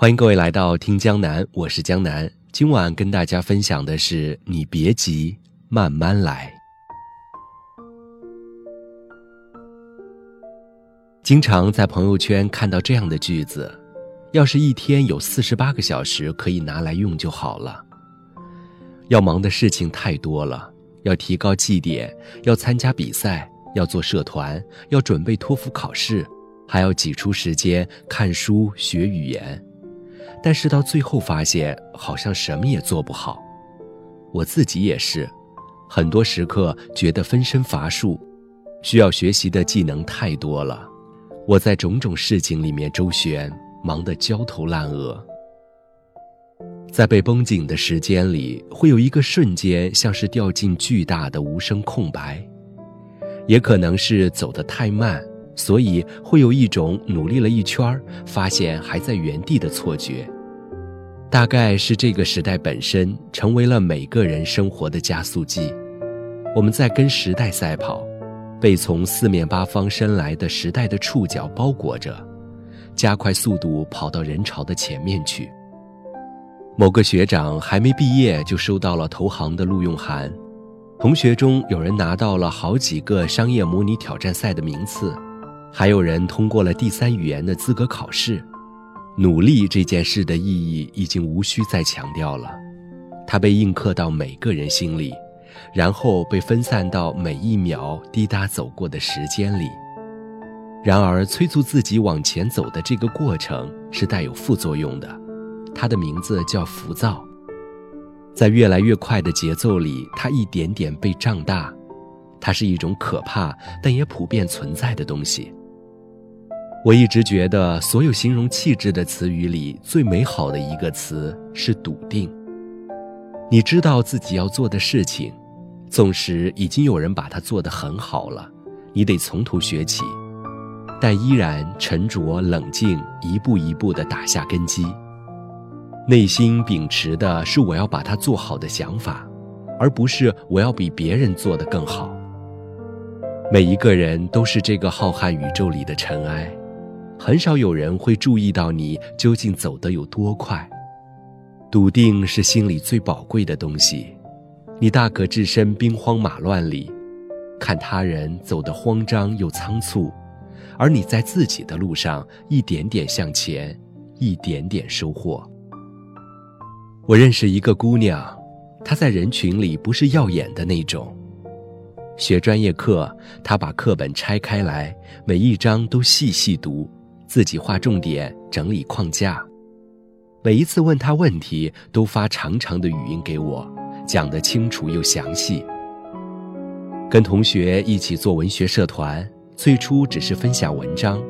欢迎各位来到听江南，我是江南。今晚跟大家分享的是：你别急，慢慢来。经常在朋友圈看到这样的句子：要是一天有四十八个小时可以拿来用就好了。要忙的事情太多了，要提高绩点，要参加比赛，要做社团，要准备托福考试，还要挤出时间看书学语言。但是到最后发现，好像什么也做不好。我自己也是，很多时刻觉得分身乏术，需要学习的技能太多了。我在种种事情里面周旋，忙得焦头烂额。在被绷紧的时间里，会有一个瞬间，像是掉进巨大的无声空白，也可能是走得太慢。所以会有一种努力了一圈发现还在原地的错觉。大概是这个时代本身成为了每个人生活的加速剂。我们在跟时代赛跑，被从四面八方伸来的时代的触角包裹着，加快速度跑到人潮的前面去。某个学长还没毕业就收到了投行的录用函，同学中有人拿到了好几个商业模拟挑战赛的名次。还有人通过了第三语言的资格考试，努力这件事的意义已经无需再强调了，它被印刻到每个人心里，然后被分散到每一秒滴答走过的时间里。然而，催促自己往前走的这个过程是带有副作用的，它的名字叫浮躁。在越来越快的节奏里，它一点点被胀大，它是一种可怕但也普遍存在的东西。我一直觉得，所有形容气质的词语里，最美好的一个词是笃定。你知道自己要做的事情，纵使已经有人把它做得很好了，你得从头学起，但依然沉着冷静，一步一步地打下根基。内心秉持的是我要把它做好的想法，而不是我要比别人做得更好。每一个人都是这个浩瀚宇宙里的尘埃。很少有人会注意到你究竟走得有多快。笃定是心里最宝贵的东西，你大可置身兵荒马乱里，看他人走得慌张又仓促，而你在自己的路上一点点向前，一点点收获。我认识一个姑娘，她在人群里不是耀眼的那种。学专业课，她把课本拆开来，每一章都细细读。自己画重点，整理框架。每一次问他问题，都发长长的语音给我，讲得清楚又详细。跟同学一起做文学社团，最初只是分享文章，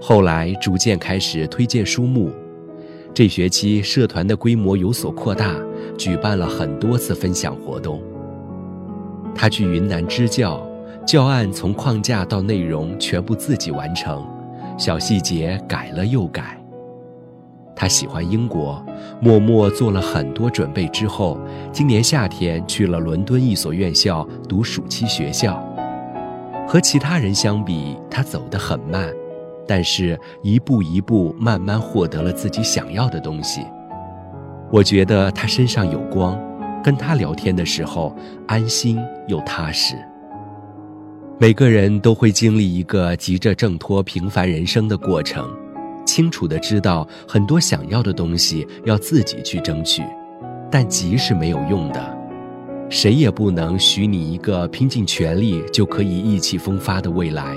后来逐渐开始推荐书目。这学期社团的规模有所扩大，举办了很多次分享活动。他去云南支教，教案从框架到内容全部自己完成。小细节改了又改。他喜欢英国，默默做了很多准备之后，今年夏天去了伦敦一所院校读暑期学校。和其他人相比，他走得很慢，但是一步一步慢慢获得了自己想要的东西。我觉得他身上有光，跟他聊天的时候安心又踏实。每个人都会经历一个急着挣脱平凡人生的过程，清楚的知道很多想要的东西要自己去争取，但急是没有用的，谁也不能许你一个拼尽全力就可以意气风发的未来，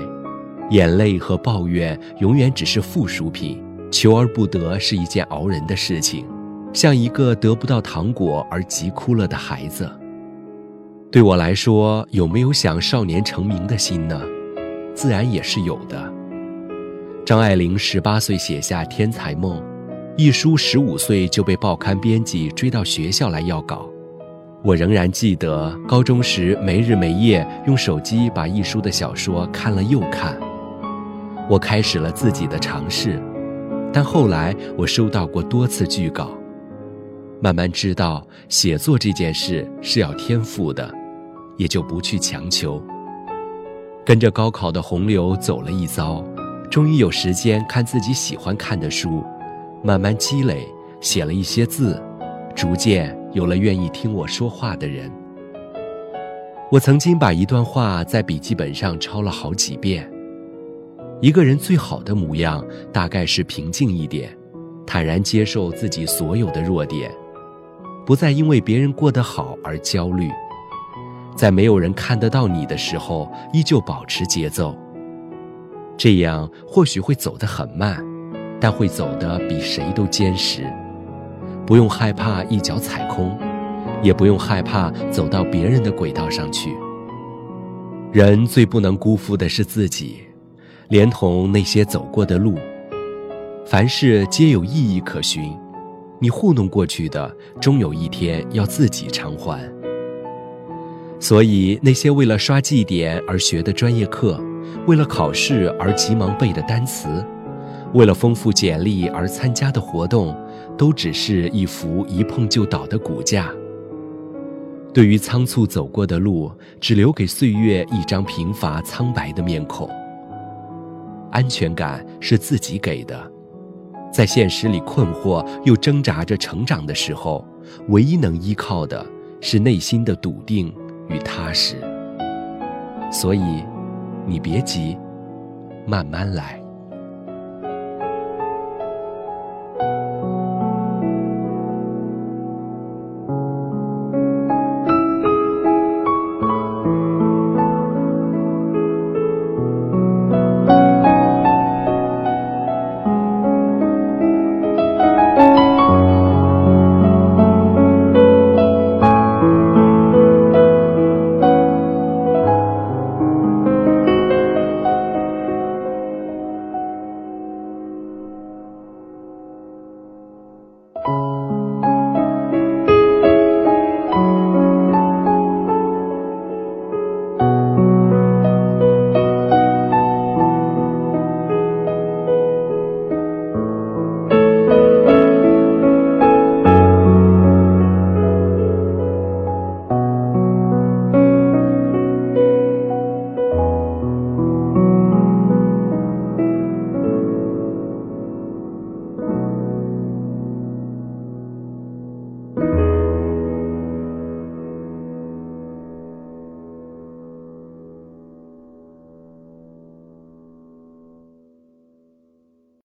眼泪和抱怨永远只是附属品，求而不得是一件熬人的事情，像一个得不到糖果而急哭了的孩子。对我来说，有没有想少年成名的心呢？自然也是有的。张爱玲十八岁写下《天才梦》，一书十五岁就被报刊编辑追到学校来要稿。我仍然记得高中时没日没夜用手机把一书的小说看了又看。我开始了自己的尝试，但后来我收到过多次拒稿，慢慢知道写作这件事是要天赋的。也就不去强求。跟着高考的洪流走了一遭，终于有时间看自己喜欢看的书，慢慢积累，写了一些字，逐渐有了愿意听我说话的人。我曾经把一段话在笔记本上抄了好几遍。一个人最好的模样，大概是平静一点，坦然接受自己所有的弱点，不再因为别人过得好而焦虑，在没有人看得到你的时候，依旧保持节奏。这样或许会走得很慢，但会走得比谁都坚实。不用害怕一脚踩空，也不用害怕走到别人的轨道上去。人最不能辜负的是自己。连同那些走过的路，凡事皆有意义可循。你糊弄过去的，终有一天要自己偿还。所以，那些为了刷绩点而学的专业课，为了考试而急忙背的单词，为了丰富简历而参加的活动，都只是一副一碰就倒的骨架。对于仓促走过的路，只留给岁月一张贫乏苍白的面孔。安全感是自己给的，在现实里困惑又挣扎着成长的时候，唯一能依靠的是内心的笃定与踏实。所以，你别急，慢慢来。